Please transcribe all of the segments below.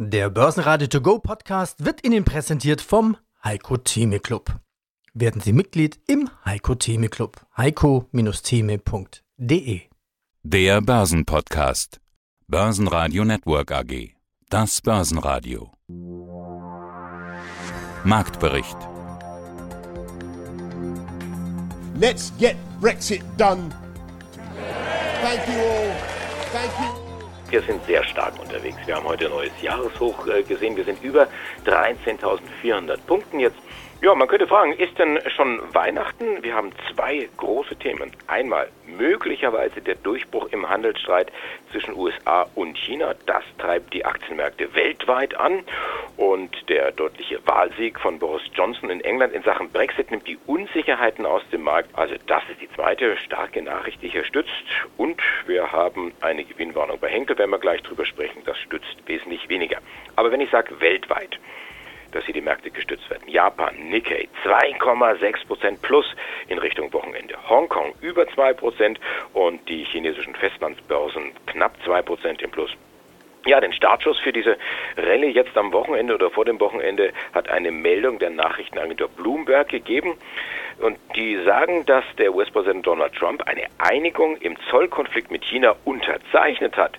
Der Börsenradio To Go Podcast wird Ihnen präsentiert vom Heiko Theme Club. Werden Sie Mitglied im Heiko Theme Club. heiko-theme.de Der Börsenpodcast. Börsenradio Network AG. Das Börsenradio. Marktbericht. Let's get Brexit done. Thank you all. Thank you. Wir sind sehr stark unterwegs. Wir haben heute ein neues Jahreshoch äh, gesehen. Wir sind über 13.400 Punkten jetzt. Ja, man könnte fragen, ist denn schon Weihnachten? Wir haben zwei große Themen. Einmal möglicherweise der Durchbruch im Handelsstreit zwischen USA und China. Das treibt die Aktienmärkte weltweit an. Und der deutliche Wahlsieg von Boris Johnson in England in Sachen Brexit nimmt die Unsicherheiten aus dem Markt. Also das ist die zweite starke Nachricht, die hier stützt. Und wir haben eine Gewinnwarnung bei Henkel, wenn wir gleich drüber sprechen. Das stützt wesentlich weniger. Aber wenn ich sage weltweit, dass hier die Märkte gestützt werden. Japan, Nikkei 2,6 Prozent plus in Richtung Wochenende. Hongkong über 2 Prozent und die chinesischen Festlandsbörsen knapp 2 Prozent im Plus. Ja, den Startschuss für diese Rallye jetzt am Wochenende oder vor dem Wochenende hat eine Meldung der Nachrichtenagentur Bloomberg gegeben. Und die sagen, dass der US-Präsident Donald Trump eine Einigung im Zollkonflikt mit China unterzeichnet hat.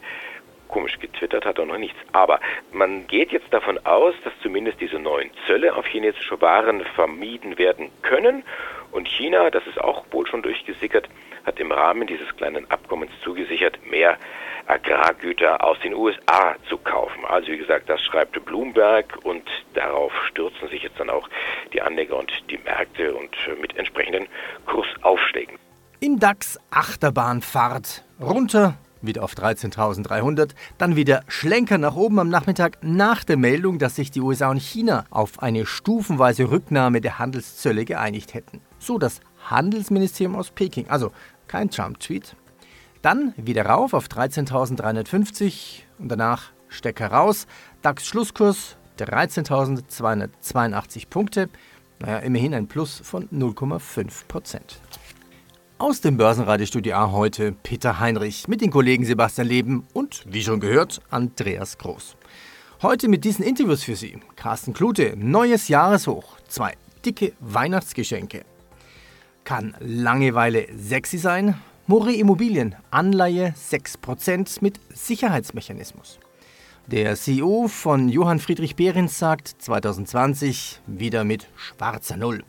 Komisch, getwittert hat er noch nichts. Aber man geht jetzt davon aus, dass zumindest diese neuen Zölle auf chinesische Waren vermieden werden können. Und China, das ist auch wohl schon durchgesickert, hat im Rahmen dieses kleinen Abkommens zugesichert, mehr Agrargüter aus den USA zu kaufen. Also wie gesagt, das schreibt Bloomberg und darauf stürzen sich jetzt dann auch die Anleger und die Märkte und mit entsprechenden Kursaufschlägen. Im DAX Achterbahnfahrt. Runter wieder auf 13.300, dann wieder Schlenker nach oben am Nachmittag nach der Meldung, dass sich die USA und China auf eine stufenweise Rücknahme der Handelszölle geeinigt hätten. So das Handelsministerium aus Peking, also kein Trump-Tweet. Dann wieder rauf auf 13.350 und danach Stecker raus. DAX-Schlusskurs 13.282 Punkte. Naja, immerhin ein Plus von 0,5 Prozent. Aus dem Börsenradiostudio A heute Peter Heinrich mit den Kollegen Sebastian Leben und, wie schon gehört, Andreas Groß. Heute mit diesen Interviews für Sie. Carsten Klute, neues Jahreshoch, zwei dicke Weihnachtsgeschenke. Kann Langeweile sexy sein? More Immobilien, Anleihe 6% mit Sicherheitsmechanismus. Der CEO von Johann Friedrich Behrens sagt 2020 wieder mit schwarzer Null.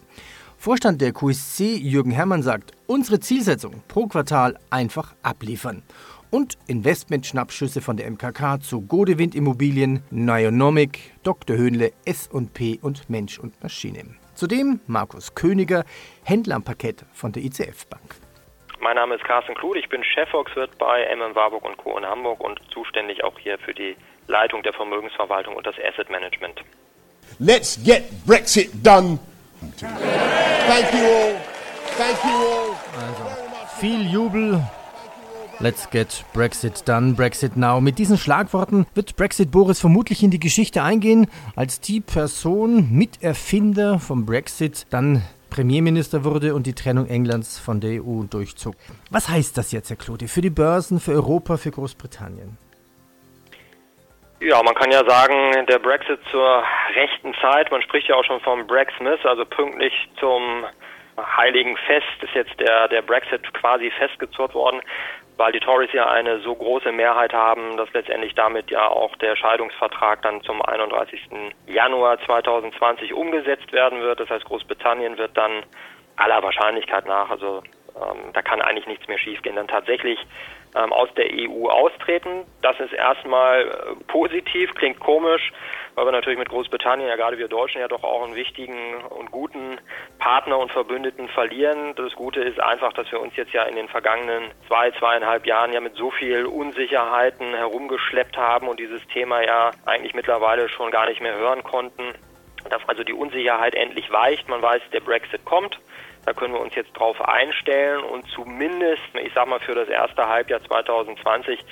Vorstand der QSC Jürgen Herrmann sagt, unsere Zielsetzung pro Quartal einfach abliefern. Und Investmentschnappschüsse von der MKK zu Godewind Immobilien, Nionomic, Dr. Höhnle, S&P und Mensch und Maschine. Zudem Markus Königer, Händler am Parkett von der ICF Bank. Mein Name ist Carsten Kluth, ich bin Chefvolkswirt bei MM Warburg und Co. in Hamburg und zuständig auch hier für die Leitung der Vermögensverwaltung und das Asset Management. Let's get Brexit done. Thank you all. Thank you all. Also, viel Jubel. Let's get Brexit done, Brexit now. Mit diesen Schlagworten wird Brexit Boris vermutlich in die Geschichte eingehen, als die Person, Miterfinder vom Brexit, dann Premierminister wurde und die Trennung Englands von der EU durchzog. Was heißt das jetzt, Herr Klode, für die Börsen, für Europa, für Großbritannien? Ja, man kann ja sagen, der Brexit zur rechten Zeit, man spricht ja auch schon vom Brexmas, also pünktlich zum Heiligen Fest ist jetzt der, der Brexit quasi festgezurrt worden, weil die Tories ja eine so große Mehrheit haben, dass letztendlich damit ja auch der Scheidungsvertrag dann zum 31. Januar 2020 umgesetzt werden wird. Das heißt, Großbritannien wird dann aller Wahrscheinlichkeit nach, also ähm, da kann eigentlich nichts mehr schiefgehen, dann tatsächlich ähm, aus der EU austreten. Das ist erstmal äh, positiv, klingt komisch, weil wir natürlich mit Großbritannien, ja gerade wir Deutschen, ja doch auch einen wichtigen und guten Partner und Verbündeten verlieren. Das Gute ist einfach, dass wir uns jetzt ja in den vergangenen zwei, zweieinhalb Jahren ja mit so viel Unsicherheiten herumgeschleppt haben und dieses Thema ja eigentlich mittlerweile schon gar nicht mehr hören konnten. Dass also die Unsicherheit endlich weicht. Man weiß, der Brexit kommt. Da können wir uns jetzt drauf einstellen und zumindest, ich sag mal, für das erste Halbjahr 2020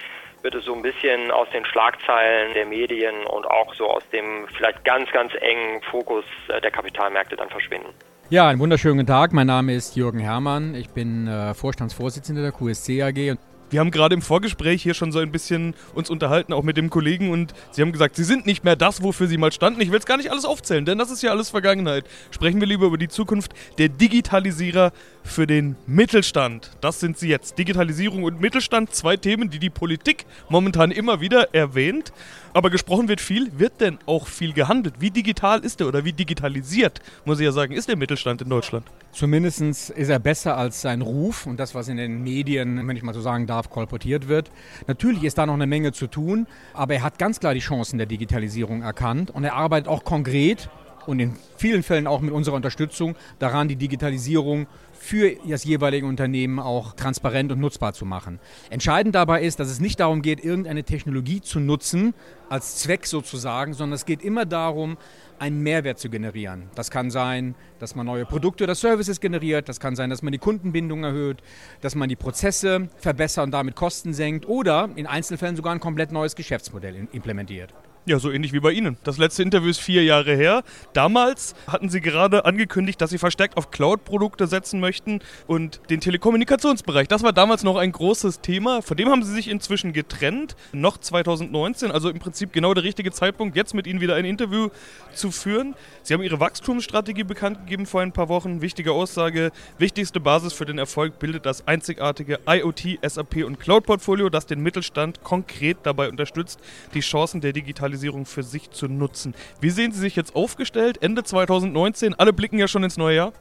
wird es so ein bisschen aus den Schlagzeilen der Medien und auch so aus dem vielleicht ganz, ganz engen Fokus äh, der Kapitalmärkte dann verschwinden. Ja, einen wunderschönen Tag. Mein Name ist Jürgen Herrmann. Ich bin äh, Vorstandsvorsitzender der QSC AG. Wir haben gerade im Vorgespräch hier schon so ein bisschen uns unterhalten, auch mit dem Kollegen, und Sie haben gesagt, Sie sind nicht mehr das, wofür Sie mal standen. Ich will es gar nicht alles aufzählen, denn das ist ja alles Vergangenheit. Sprechen wir lieber über die Zukunft der Digitalisierer für den Mittelstand. Das sind sie jetzt. Digitalisierung und Mittelstand, zwei Themen, die die Politik momentan immer wieder erwähnt. Aber gesprochen wird viel. Wird denn auch viel gehandelt? Wie digital ist der oder wie digitalisiert, muss ich ja sagen, ist der Mittelstand in Deutschland? Zumindest ist er besser als sein Ruf und das, was in den Medien, wenn ich mal so sagen darf, kolportiert wird. Natürlich ist da noch eine Menge zu tun, aber er hat ganz klar die Chancen der Digitalisierung erkannt und er arbeitet auch konkret und in vielen Fällen auch mit unserer Unterstützung daran, die Digitalisierung für das jeweilige Unternehmen auch transparent und nutzbar zu machen. Entscheidend dabei ist, dass es nicht darum geht, irgendeine Technologie zu nutzen, als Zweck sozusagen, sondern es geht immer darum, einen Mehrwert zu generieren. Das kann sein, dass man neue Produkte oder Services generiert, das kann sein, dass man die Kundenbindung erhöht, dass man die Prozesse verbessert und damit Kosten senkt oder in Einzelfällen sogar ein komplett neues Geschäftsmodell implementiert. Ja, so ähnlich wie bei Ihnen. Das letzte Interview ist vier Jahre her. Damals hatten Sie gerade angekündigt, dass Sie verstärkt auf Cloud-Produkte setzen möchten und den Telekommunikationsbereich. Das war damals noch ein großes Thema. Von dem haben Sie sich inzwischen getrennt. Noch 2019, also im Prinzip genau der richtige Zeitpunkt, jetzt mit Ihnen wieder ein Interview zu führen. Sie haben Ihre Wachstumsstrategie bekannt gegeben vor ein paar Wochen. Wichtige Aussage: Wichtigste Basis für den Erfolg bildet das einzigartige IoT, SAP und Cloud-Portfolio, das den Mittelstand konkret dabei unterstützt, die Chancen der Digitalisierung Digitalisierung für sich zu nutzen. Wie sehen Sie sich jetzt aufgestellt? Ende 2019, alle blicken ja schon ins neue Jahr.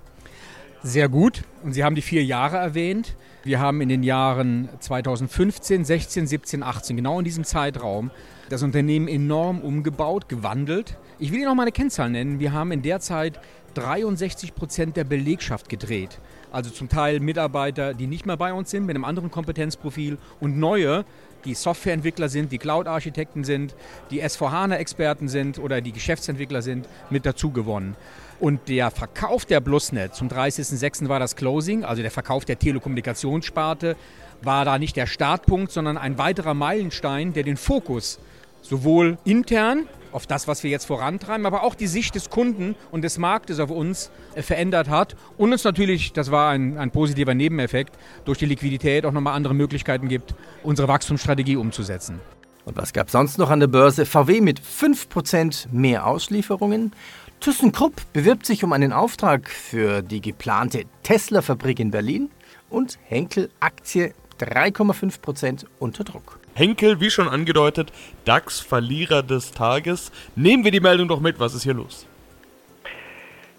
Sehr gut. Und Sie haben die vier Jahre erwähnt. Wir haben in den Jahren 2015, 16, 17, 18, genau in diesem Zeitraum, das Unternehmen enorm umgebaut, gewandelt. Ich will Ihnen noch mal eine Kennzahl nennen. Wir haben in der Zeit 63 Prozent der Belegschaft gedreht. Also zum Teil Mitarbeiter, die nicht mehr bei uns sind, mit einem anderen Kompetenzprofil und neue, die Softwareentwickler sind, die Cloud-Architekten sind, die S4HANA-Experten sind oder die Geschäftsentwickler sind, mit dazu gewonnen. Und der Verkauf der Plusnet zum 30.06. war das Closing, also der Verkauf der Telekommunikationssparte, war da nicht der Startpunkt, sondern ein weiterer Meilenstein, der den Fokus sowohl intern auf das, was wir jetzt vorantreiben, aber auch die Sicht des Kunden und des Marktes auf uns äh, verändert hat und uns natürlich, das war ein, ein positiver Nebeneffekt, durch die Liquidität auch nochmal andere Möglichkeiten gibt, unsere Wachstumsstrategie umzusetzen. Und was gab es sonst noch an der Börse? VW mit 5% mehr Auslieferungen. ThyssenKrupp bewirbt sich um einen Auftrag für die geplante Tesla-Fabrik in Berlin. Und Henkel Aktie 3,5% unter Druck. Henkel, wie schon angedeutet, DAX-Verlierer des Tages. Nehmen wir die Meldung doch mit, was ist hier los?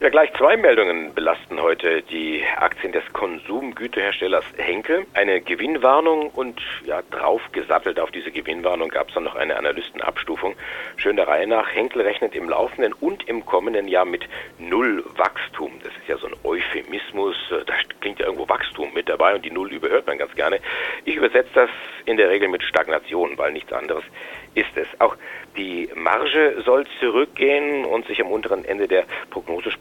Ja, gleich zwei Meldungen belasten heute die Aktien des Konsumgüterherstellers Henkel. Eine Gewinnwarnung und ja, draufgesattelt auf diese Gewinnwarnung gab es dann noch eine Analystenabstufung. Schön der Reihe nach. Henkel rechnet im laufenden und im kommenden Jahr mit Null Wachstum. Das ist ja so ein Euphemismus. Da klingt ja irgendwo Wachstum mit dabei und die Null überhört man ganz gerne. Ich übersetze das in der Regel mit Stagnation, weil nichts anderes ist es. Auch die Marge soll zurückgehen und sich am unteren Ende der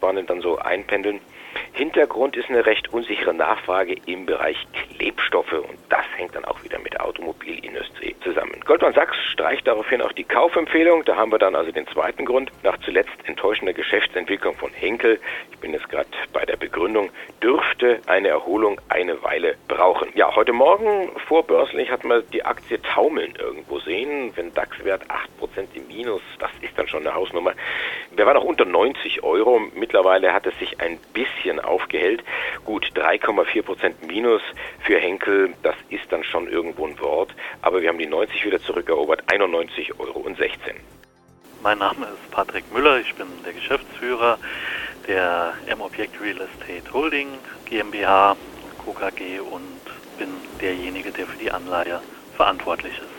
Prognosespanne dann so einpendeln. Hintergrund ist eine recht unsichere Nachfrage im Bereich Klebstoffe und das hängt dann auch wieder mit der Automobilindustrie zusammen. Goldman Sachs streicht daraufhin auch die Kaufempfehlung. Da haben wir dann also den zweiten Grund. Nach zuletzt enttäuschender Geschäftsentwicklung von Henkel, ich bin jetzt gerade bei der Begründung, dürfte eine Erholung eine Weile brauchen. Ja, heute Morgen vorbörslich hat man die Aktie taumeln irgendwo sehen. Wenn DAX-Wert 8% im Minus, das ist dann schon eine Hausnummer. Wir waren noch unter 90 Euro. Mittlerweile hat es sich ein bisschen aufgehellt. Gut, 3,4 Prozent Minus für Henkel, das ist dann schon irgendwo ein Wort. Aber wir haben die 90 wieder zurückerobert, 91,16 Euro. Mein Name ist Patrick Müller, ich bin der Geschäftsführer der M-Object Real Estate Holding GmbH, KKG und bin derjenige, der für die Anleihe verantwortlich ist.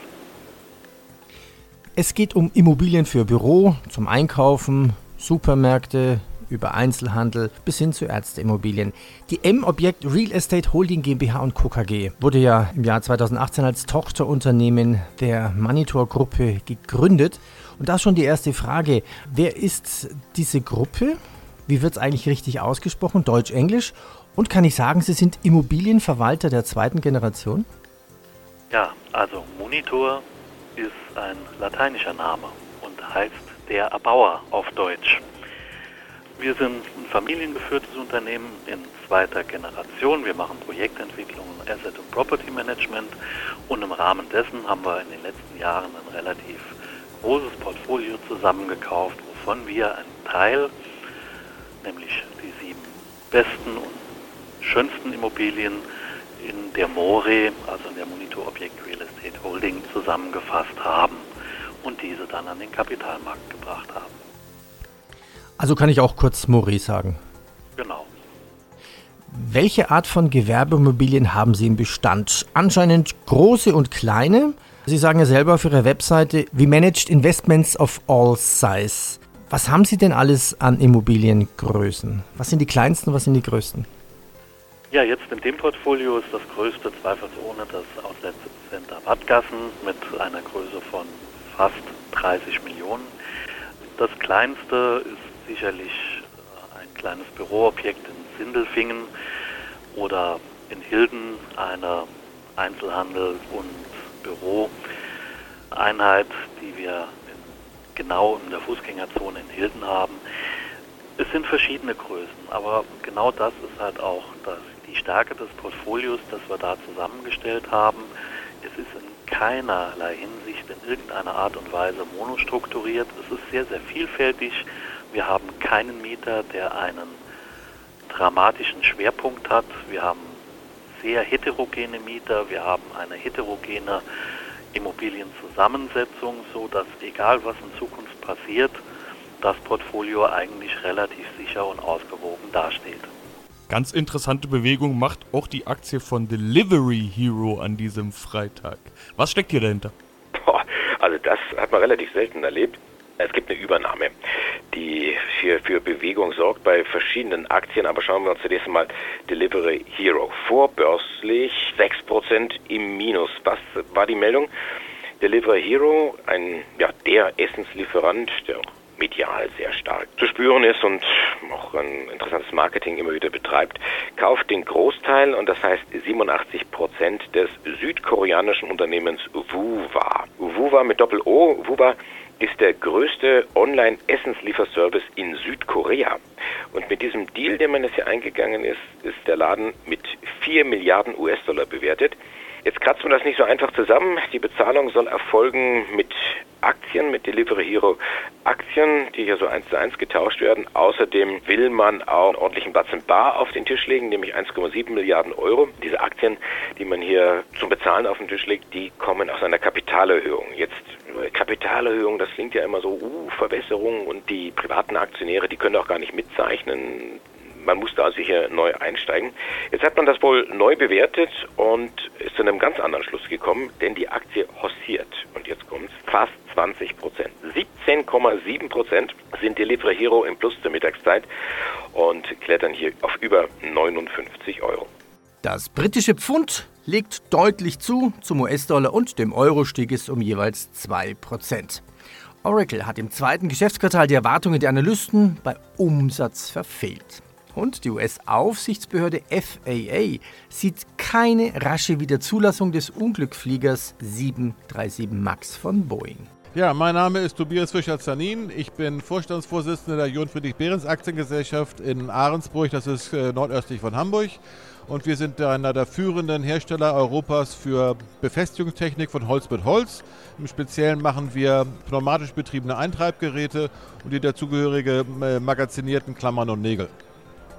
Es geht um Immobilien für Büro, zum Einkaufen, Supermärkte, über Einzelhandel bis hin zu Ärzteimmobilien. Die M-Objekt Real Estate Holding GmbH und Co. KG wurde ja im Jahr 2018 als Tochterunternehmen der Manitor Gruppe gegründet. Und da schon die erste Frage, wer ist diese Gruppe? Wie wird es eigentlich richtig ausgesprochen? Deutsch, Englisch? Und kann ich sagen, Sie sind Immobilienverwalter der zweiten Generation? Ja, also Monitor ist ein lateinischer Name und heißt der Erbauer auf Deutsch. Wir sind ein familiengeführtes Unternehmen in zweiter Generation. Wir machen Projektentwicklung, Asset und Property Management und im Rahmen dessen haben wir in den letzten Jahren ein relativ großes Portfolio zusammengekauft, wovon wir einen Teil, nämlich die sieben besten und schönsten Immobilien in der MORE, also in der Monitor Objekt Real Estate Holding, zusammengefasst haben und diese dann an den Kapitalmarkt gebracht haben. Also kann ich auch kurz More sagen. Genau. Welche Art von Gewerbeimmobilien haben Sie im Bestand? Anscheinend große und kleine. Sie sagen ja selber auf Ihrer Webseite, we managed investments of all size. Was haben Sie denn alles an Immobiliengrößen? Was sind die kleinsten, was sind die größten? Ja, jetzt in dem Portfolio ist das größte zweifelsohne das Outlet Center Wattgassen mit einer Größe von fast 30 Millionen. Das kleinste ist sicherlich äh, ein kleines Büroobjekt in Sindelfingen oder in Hilden eine Einzelhandel- und Büroeinheit, die wir genau in der Fußgängerzone in Hilden haben. Es sind verschiedene Größen, aber genau das ist halt auch das, die Stärke des Portfolios, das wir da zusammengestellt haben. Es ist in keinerlei Hinsicht in irgendeiner Art und Weise monostrukturiert. Es ist sehr, sehr vielfältig. Wir haben keinen Mieter, der einen dramatischen Schwerpunkt hat. Wir haben sehr heterogene Mieter. Wir haben eine heterogene Immobilienzusammensetzung, so dass egal was in Zukunft passiert, das Portfolio eigentlich relativ sicher und ausgewogen dasteht. Ganz interessante Bewegung macht auch die Aktie von Delivery Hero an diesem Freitag. Was steckt hier dahinter? Boah, also das hat man relativ selten erlebt. Es gibt eine Übernahme, die für, für Bewegung sorgt bei verschiedenen Aktien. Aber schauen wir uns zunächst mal Delivery Hero. Vorbörslich 6% im Minus. Was war die Meldung? Delivery Hero, ein, ja, der Essenslieferant, der medial sehr stark zu spüren ist und auch ein interessantes Marketing immer wieder betreibt, kauft den Großteil und das heißt 87 Prozent des südkoreanischen Unternehmens Wuwa. Wuwa mit Doppel-O, Wuwa ist der größte Online-Essenslieferservice in Südkorea. Und mit diesem Deal, den man jetzt hier eingegangen ist, ist der Laden mit 4 Milliarden US-Dollar bewertet. Jetzt kratzt man das nicht so einfach zusammen. Die Bezahlung soll erfolgen mit Aktien, mit Delivery Hero Aktien, die hier so eins zu eins getauscht werden. Außerdem will man auch einen ordentlichen Batzen Bar auf den Tisch legen, nämlich 1,7 Milliarden Euro. Diese Aktien, die man hier zum Bezahlen auf den Tisch legt, die kommen aus einer Kapitalerhöhung. Jetzt Kapitalerhöhung, das klingt ja immer so, uh, Verbesserung und die privaten Aktionäre, die können auch gar nicht mitzeichnen man muss da sicher neu einsteigen. Jetzt hat man das wohl neu bewertet und ist zu einem ganz anderen Schluss gekommen, denn die Aktie hossiert. Und jetzt kommt fast 20 Prozent. 17,7 Prozent sind Delivery Hero im Plus zur Mittagszeit und klettern hier auf über 59 Euro. Das britische Pfund legt deutlich zu. Zum US-Dollar und dem Euro stieg es um jeweils 2%. Oracle hat im zweiten Geschäftsquartal die Erwartungen der Analysten bei Umsatz verfehlt. Und die US-Aufsichtsbehörde FAA sieht keine rasche Wiederzulassung des Unglücksfliegers 737 MAX von Boeing. Ja, mein Name ist Tobias Fischer-Zanin. Ich bin Vorstandsvorsitzender der John Friedrich Behrens Aktiengesellschaft in Ahrensburg, das ist äh, nordöstlich von Hamburg. Und wir sind einer der führenden Hersteller Europas für Befestigungstechnik von Holz mit Holz. Im Speziellen machen wir pneumatisch betriebene Eintreibgeräte und die dazugehörige äh, magazinierten Klammern und Nägel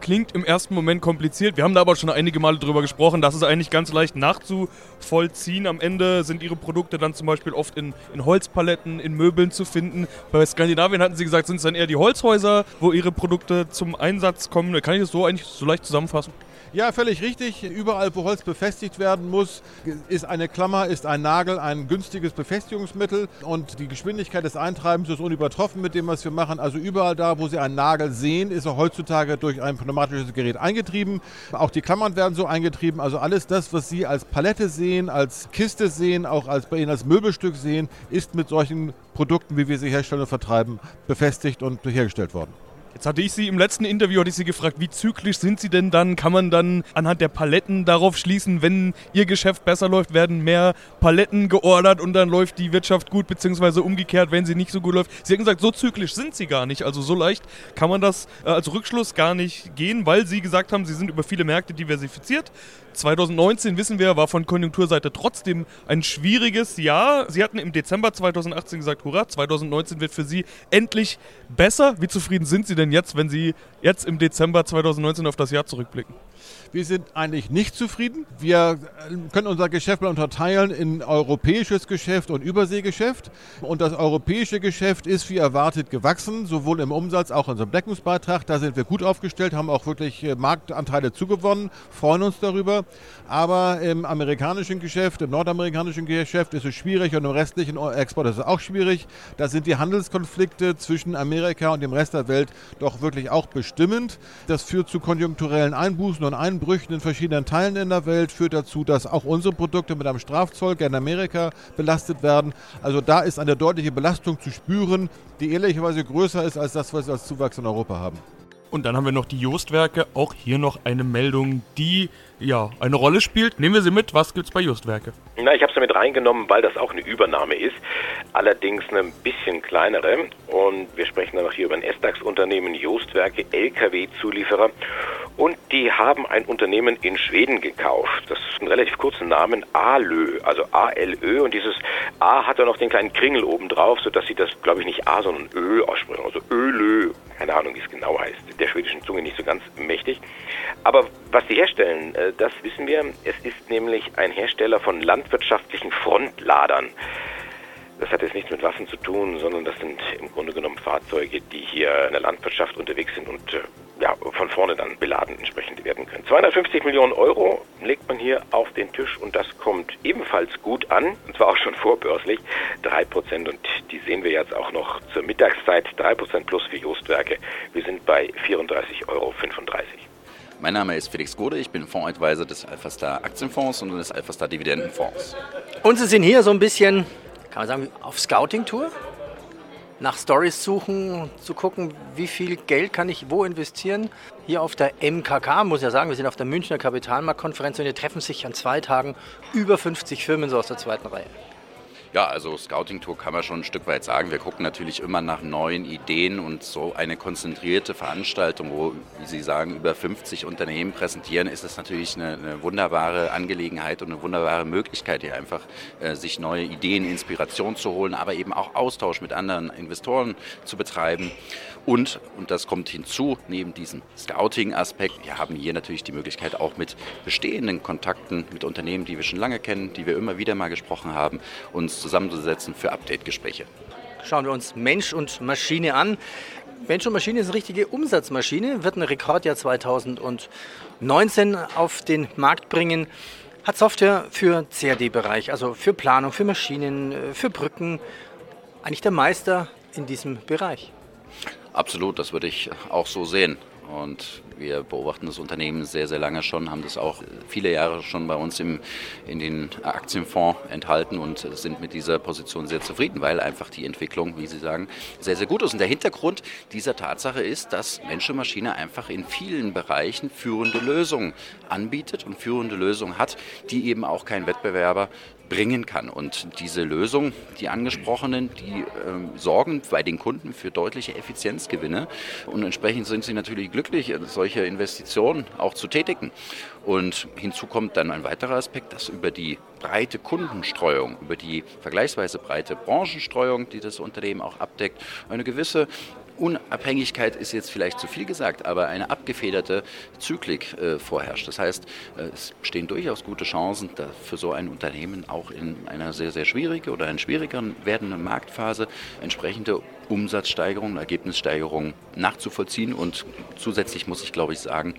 klingt im ersten Moment kompliziert. Wir haben da aber schon einige Male drüber gesprochen. Das ist eigentlich ganz leicht nachzuvollziehen. Am Ende sind ihre Produkte dann zum Beispiel oft in, in Holzpaletten, in Möbeln zu finden. Bei Skandinavien hatten sie gesagt, sind es dann eher die Holzhäuser, wo ihre Produkte zum Einsatz kommen. Kann ich das so eigentlich so leicht zusammenfassen? Ja, völlig richtig. Überall, wo Holz befestigt werden muss, ist eine Klammer, ist ein Nagel ein günstiges Befestigungsmittel und die Geschwindigkeit des Eintreibens ist unübertroffen mit dem, was wir machen. Also überall da, wo Sie einen Nagel sehen, ist er heutzutage durch ein pneumatisches Gerät eingetrieben. Auch die Klammern werden so eingetrieben. Also alles das, was Sie als Palette sehen, als Kiste sehen, auch als bei Ihnen als Möbelstück sehen, ist mit solchen Produkten, wie wir sie herstellen und vertreiben, befestigt und hergestellt worden. Jetzt hatte ich Sie im letzten Interview hatte ich Sie gefragt, wie zyklisch sind Sie denn dann? Kann man dann anhand der Paletten darauf schließen, wenn Ihr Geschäft besser läuft, werden mehr Paletten geordert und dann läuft die Wirtschaft gut, beziehungsweise umgekehrt, wenn sie nicht so gut läuft. Sie haben gesagt, so zyklisch sind Sie gar nicht. Also so leicht kann man das äh, als Rückschluss gar nicht gehen, weil Sie gesagt haben, Sie sind über viele Märkte diversifiziert. 2019, wissen wir, war von Konjunkturseite trotzdem ein schwieriges Jahr. Sie hatten im Dezember 2018 gesagt, hurra, 2019 wird für Sie endlich besser. Wie zufrieden sind Sie denn jetzt, wenn Sie jetzt im Dezember 2019 auf das Jahr zurückblicken? Wir sind eigentlich nicht zufrieden. Wir äh, können unser Geschäft mal unterteilen in europäisches Geschäft und Überseegeschäft. Und das europäische Geschäft ist wie erwartet gewachsen, sowohl im Umsatz als auch in unserem Deckungsbeitrag. Da sind wir gut aufgestellt, haben auch wirklich äh, Marktanteile zugewonnen, freuen uns darüber. Aber im amerikanischen Geschäft, im nordamerikanischen Geschäft ist es schwierig und im restlichen Export ist es auch schwierig. Da sind die Handelskonflikte zwischen Amerika und dem Rest der Welt doch wirklich auch bestimmend. Das führt zu konjunkturellen Einbußen und Einbrüchen in verschiedenen Teilen in der Welt, führt dazu, dass auch unsere Produkte mit einem Strafzoll in Amerika belastet werden. Also da ist eine deutliche Belastung zu spüren, die ehrlicherweise größer ist als das, was wir als Zuwachs in Europa haben. Und dann haben wir noch die Justwerke. Auch hier noch eine Meldung, die ja eine Rolle spielt. Nehmen wir sie mit. Was gibt es bei Justwerke? Na, ich habe sie mit reingenommen, weil das auch eine Übernahme ist. Allerdings eine bisschen kleinere. Und wir sprechen dann noch hier über ein S-DAX-Unternehmen, Justwerke, LKW-Zulieferer. Und die haben ein Unternehmen in Schweden gekauft. Das ist ein relativ kurzer Namen, ALÖ, also A-L-Ö. Und dieses A hat da noch den kleinen Kringel oben drauf, sodass sie das, glaube ich, nicht A, sondern Ö aussprechen. Also ÖLÖ. Keine Ahnung, wie es genau heißt. Der schwedischen Zunge nicht so ganz mächtig. Aber was sie herstellen, äh, das wissen wir. Es ist nämlich ein Hersteller von landwirtschaftlichen Frontladern. Das hat jetzt nichts mit Waffen zu tun, sondern das sind im Grunde genommen Fahrzeuge, die hier in der Landwirtschaft unterwegs sind und äh, ja, von vorne dann beladen entsprechend werden können. 250 Millionen Euro legt man hier auf den Tisch und das kommt ebenfalls gut an, und zwar auch schon vorbörslich, 3% und die sehen wir jetzt auch noch zur Mittagszeit, 3% plus für Justwerke. Wir sind bei 34,35 Euro. Mein Name ist Felix Gode, ich bin Fondsadvisor des Alphastar Aktienfonds und des Alphastar Dividendenfonds. Und Sie sind hier so ein bisschen, kann man sagen, auf Scouting-Tour? Nach Stories suchen, zu gucken, wie viel Geld kann ich wo investieren. Hier auf der MKK, muss ja sagen, wir sind auf der Münchner Kapitalmarktkonferenz und hier treffen sich an zwei Tagen über 50 Firmen so aus der zweiten Reihe. Ja, also Scouting Tour kann man schon ein Stück weit sagen. Wir gucken natürlich immer nach neuen Ideen und so eine konzentrierte Veranstaltung, wo, wie Sie sagen, über 50 Unternehmen präsentieren, ist es natürlich eine, eine wunderbare Angelegenheit und eine wunderbare Möglichkeit, hier einfach äh, sich neue Ideen, Inspiration zu holen, aber eben auch Austausch mit anderen Investoren zu betreiben. Und, und das kommt hinzu, neben diesem Scouting-Aspekt, wir haben hier natürlich die Möglichkeit auch mit bestehenden Kontakten, mit Unternehmen, die wir schon lange kennen, die wir immer wieder mal gesprochen haben, uns zusammenzusetzen für Update-Gespräche. Schauen wir uns Mensch und Maschine an. Mensch und Maschine ist eine richtige Umsatzmaschine, wird ein Rekordjahr 2019 auf den Markt bringen. Hat Software für CAD-Bereich, also für Planung, für Maschinen, äh, für Brücken. Eigentlich der Meister in diesem Bereich. Absolut, das würde ich auch so sehen. Und wir beobachten das Unternehmen sehr, sehr lange schon, haben das auch viele Jahre schon bei uns im, in den Aktienfonds enthalten und sind mit dieser Position sehr zufrieden, weil einfach die Entwicklung, wie Sie sagen, sehr, sehr gut ist. Und der Hintergrund dieser Tatsache ist, dass Mensch und Maschine einfach in vielen Bereichen führende Lösungen anbietet und führende Lösungen hat, die eben auch kein Wettbewerber bringen kann. Und diese Lösung, die angesprochenen, die ähm, sorgen bei den Kunden für deutliche Effizienzgewinne. Und entsprechend sind sie natürlich glücklich, solche Investitionen auch zu tätigen. Und hinzu kommt dann ein weiterer Aspekt, dass über die breite Kundenstreuung, über die vergleichsweise breite Branchenstreuung, die das Unternehmen auch abdeckt, eine gewisse Unabhängigkeit ist jetzt vielleicht zu viel gesagt, aber eine abgefederte Zyklik äh, vorherrscht. Das heißt, äh, es bestehen durchaus gute Chancen für so ein Unternehmen auch in einer sehr, sehr schwierigen oder in schwierigeren werdenden Marktphase entsprechende Umsatzsteigerungen, Ergebnissteigerungen nachzuvollziehen. Und zusätzlich muss ich, glaube ich, sagen,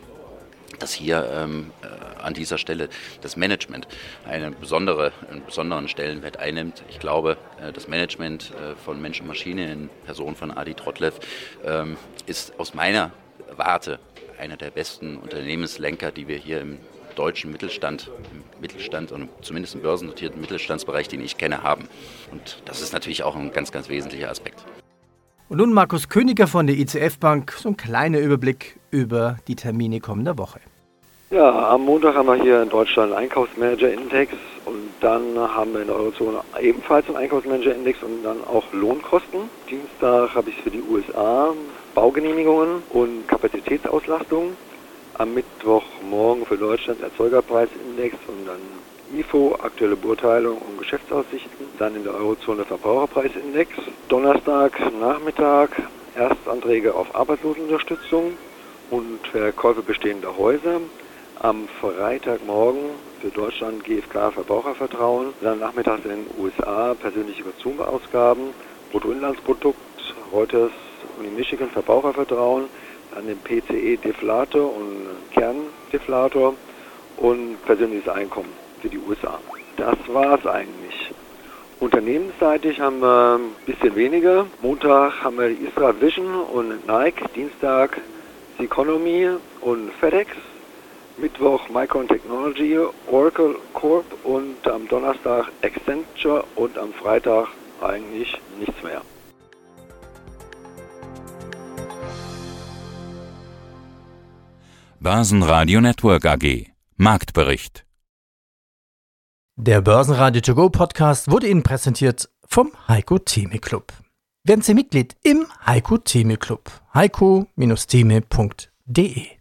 dass hier ähm, äh, an dieser Stelle das Management eine besondere, einen besonderen Stellenwert einnimmt. Ich glaube, äh, das Management äh, von Mensch und Maschine in Person von Adi Trotlev ähm, ist aus meiner Warte einer der besten Unternehmenslenker, die wir hier im deutschen Mittelstand, im Mittelstand und zumindest im börsennotierten Mittelstandsbereich, den ich kenne, haben. Und das ist natürlich auch ein ganz, ganz wesentlicher Aspekt. Und nun Markus Königer von der ICF Bank, so ein kleiner Überblick über die Termine kommender Woche. Ja, am Montag haben wir hier in Deutschland einen Einkaufsmanager-Index und dann haben wir in der Eurozone ebenfalls einen Einkaufsmanager-Index und dann auch Lohnkosten. Dienstag habe ich für die USA Baugenehmigungen und Kapazitätsauslastung. Am Mittwochmorgen für Deutschland Erzeugerpreisindex und dann IFO, aktuelle Beurteilung und Geschäftsaussichten, dann in der Eurozone Verbraucherpreisindex. Donnerstag Nachmittag Erstanträge auf Arbeitslosenunterstützung und Verkäufe bestehender Häuser. Am Freitagmorgen für Deutschland GfK Verbrauchervertrauen, dann nachmittags in den USA persönliche Konsumerausgaben, Bruttoinlandsprodukt, Reuters und in Michigan Verbrauchervertrauen, dann den PCE Deflator und Kerndeflator und persönliches Einkommen für die USA. Das war es eigentlich. Unternehmensseitig haben wir ein bisschen weniger. Montag haben wir Isra Vision und Nike, Dienstag Economy und FedEx, Mittwoch Micron Technology, Oracle Corp und am Donnerstag Accenture und am Freitag eigentlich nichts mehr. Börsenradio Network AG Marktbericht Der Börsenradio To Go Podcast wurde Ihnen präsentiert vom Heiko Theme Club. Werden Sie Mitglied im Heiko Theme Club. heiko-theme.de